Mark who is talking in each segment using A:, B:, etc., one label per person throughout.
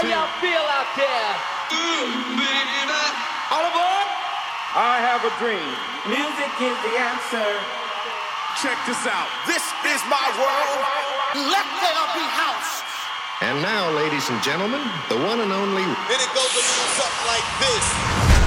A: How y'all feel out there? All aboard?
B: I have a dream.
C: Music is the answer.
D: Check this out.
E: This is my world. Let there be house.
F: And now, ladies and gentlemen, the one and only.
E: Then it goes a little something like this.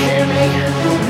G: Hear me?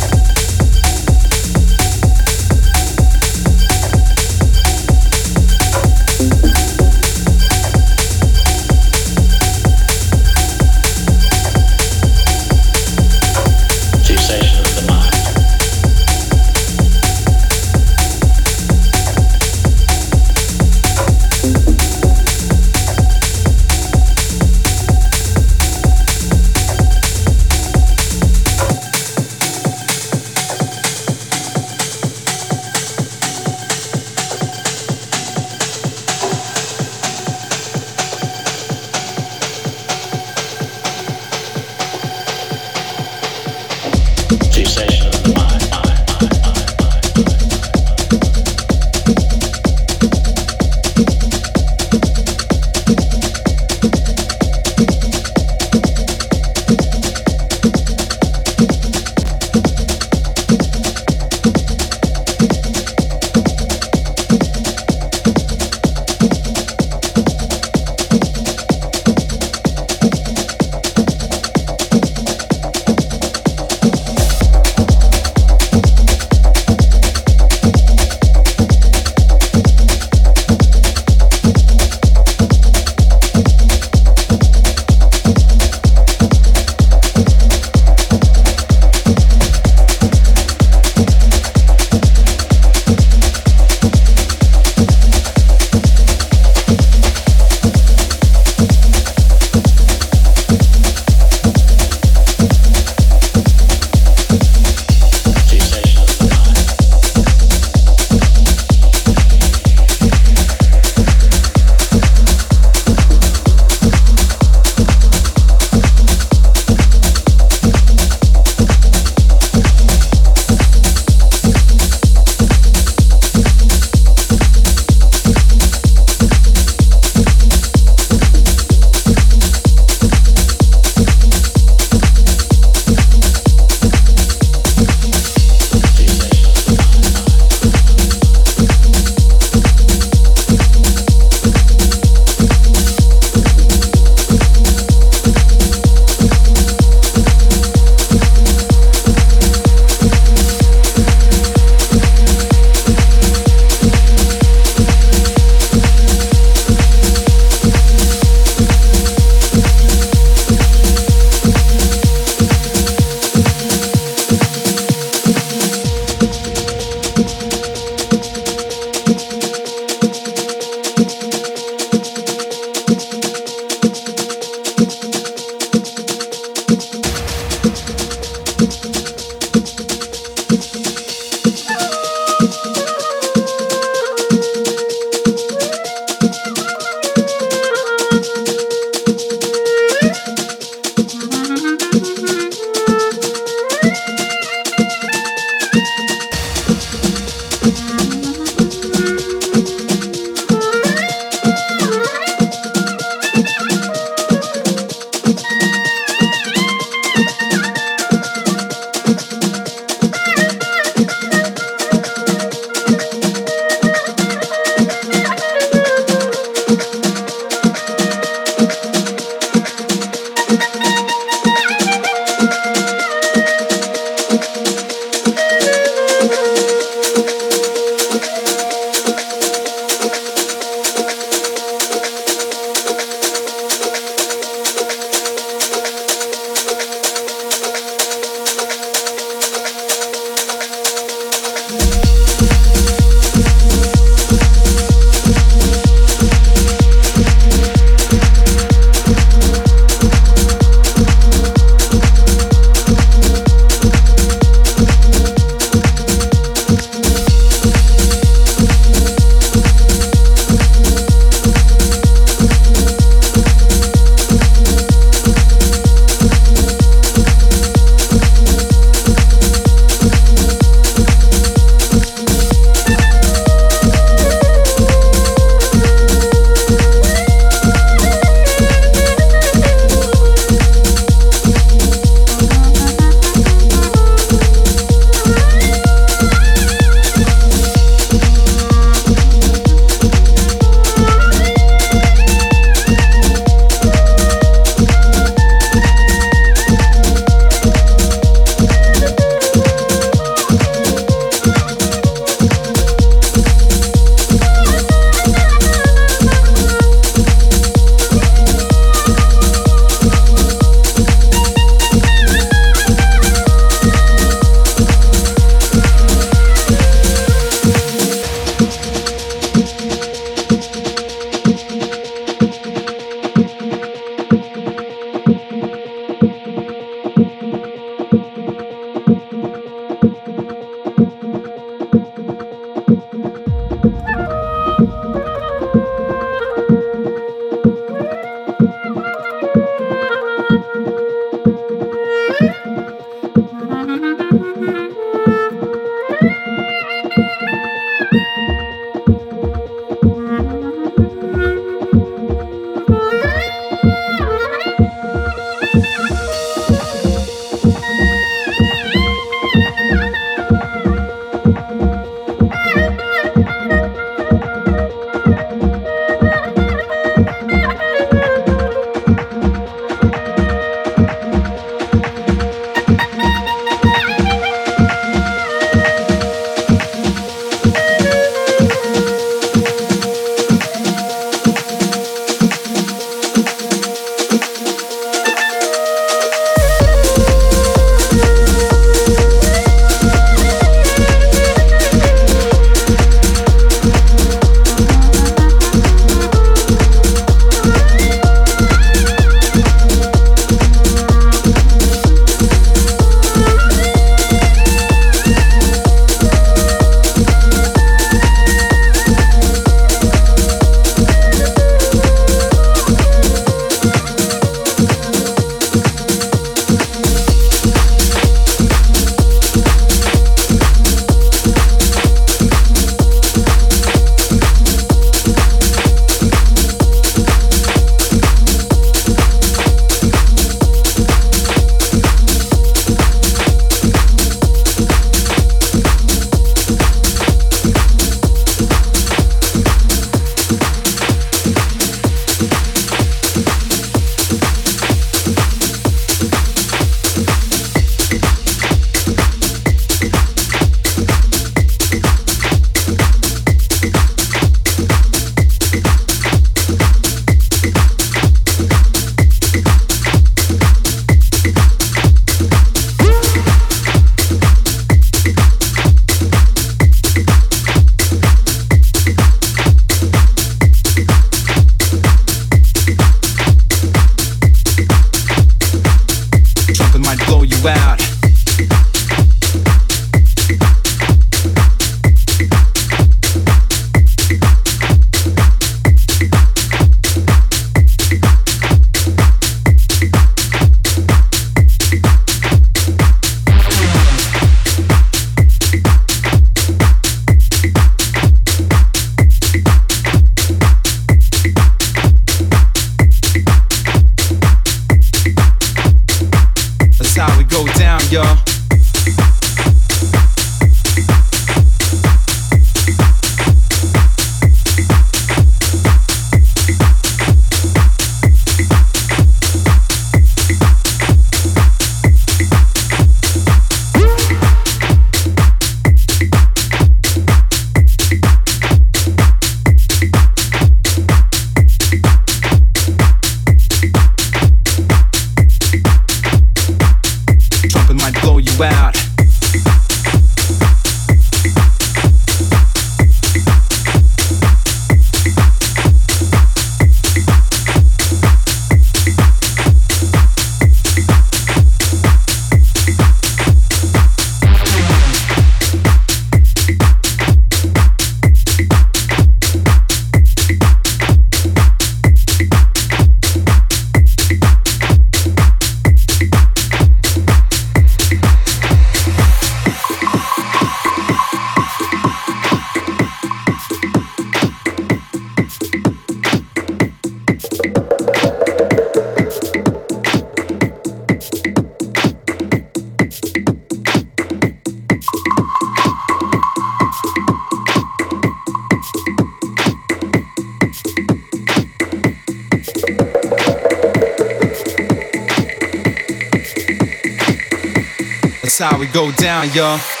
H: how we go down, y'all.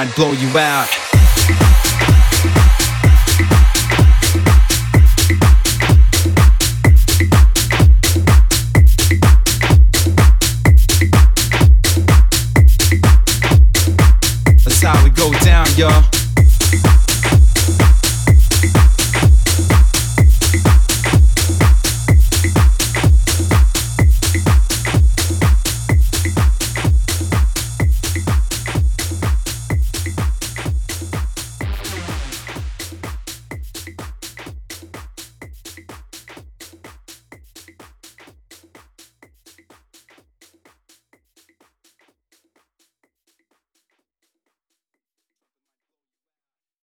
H: Might blow you out.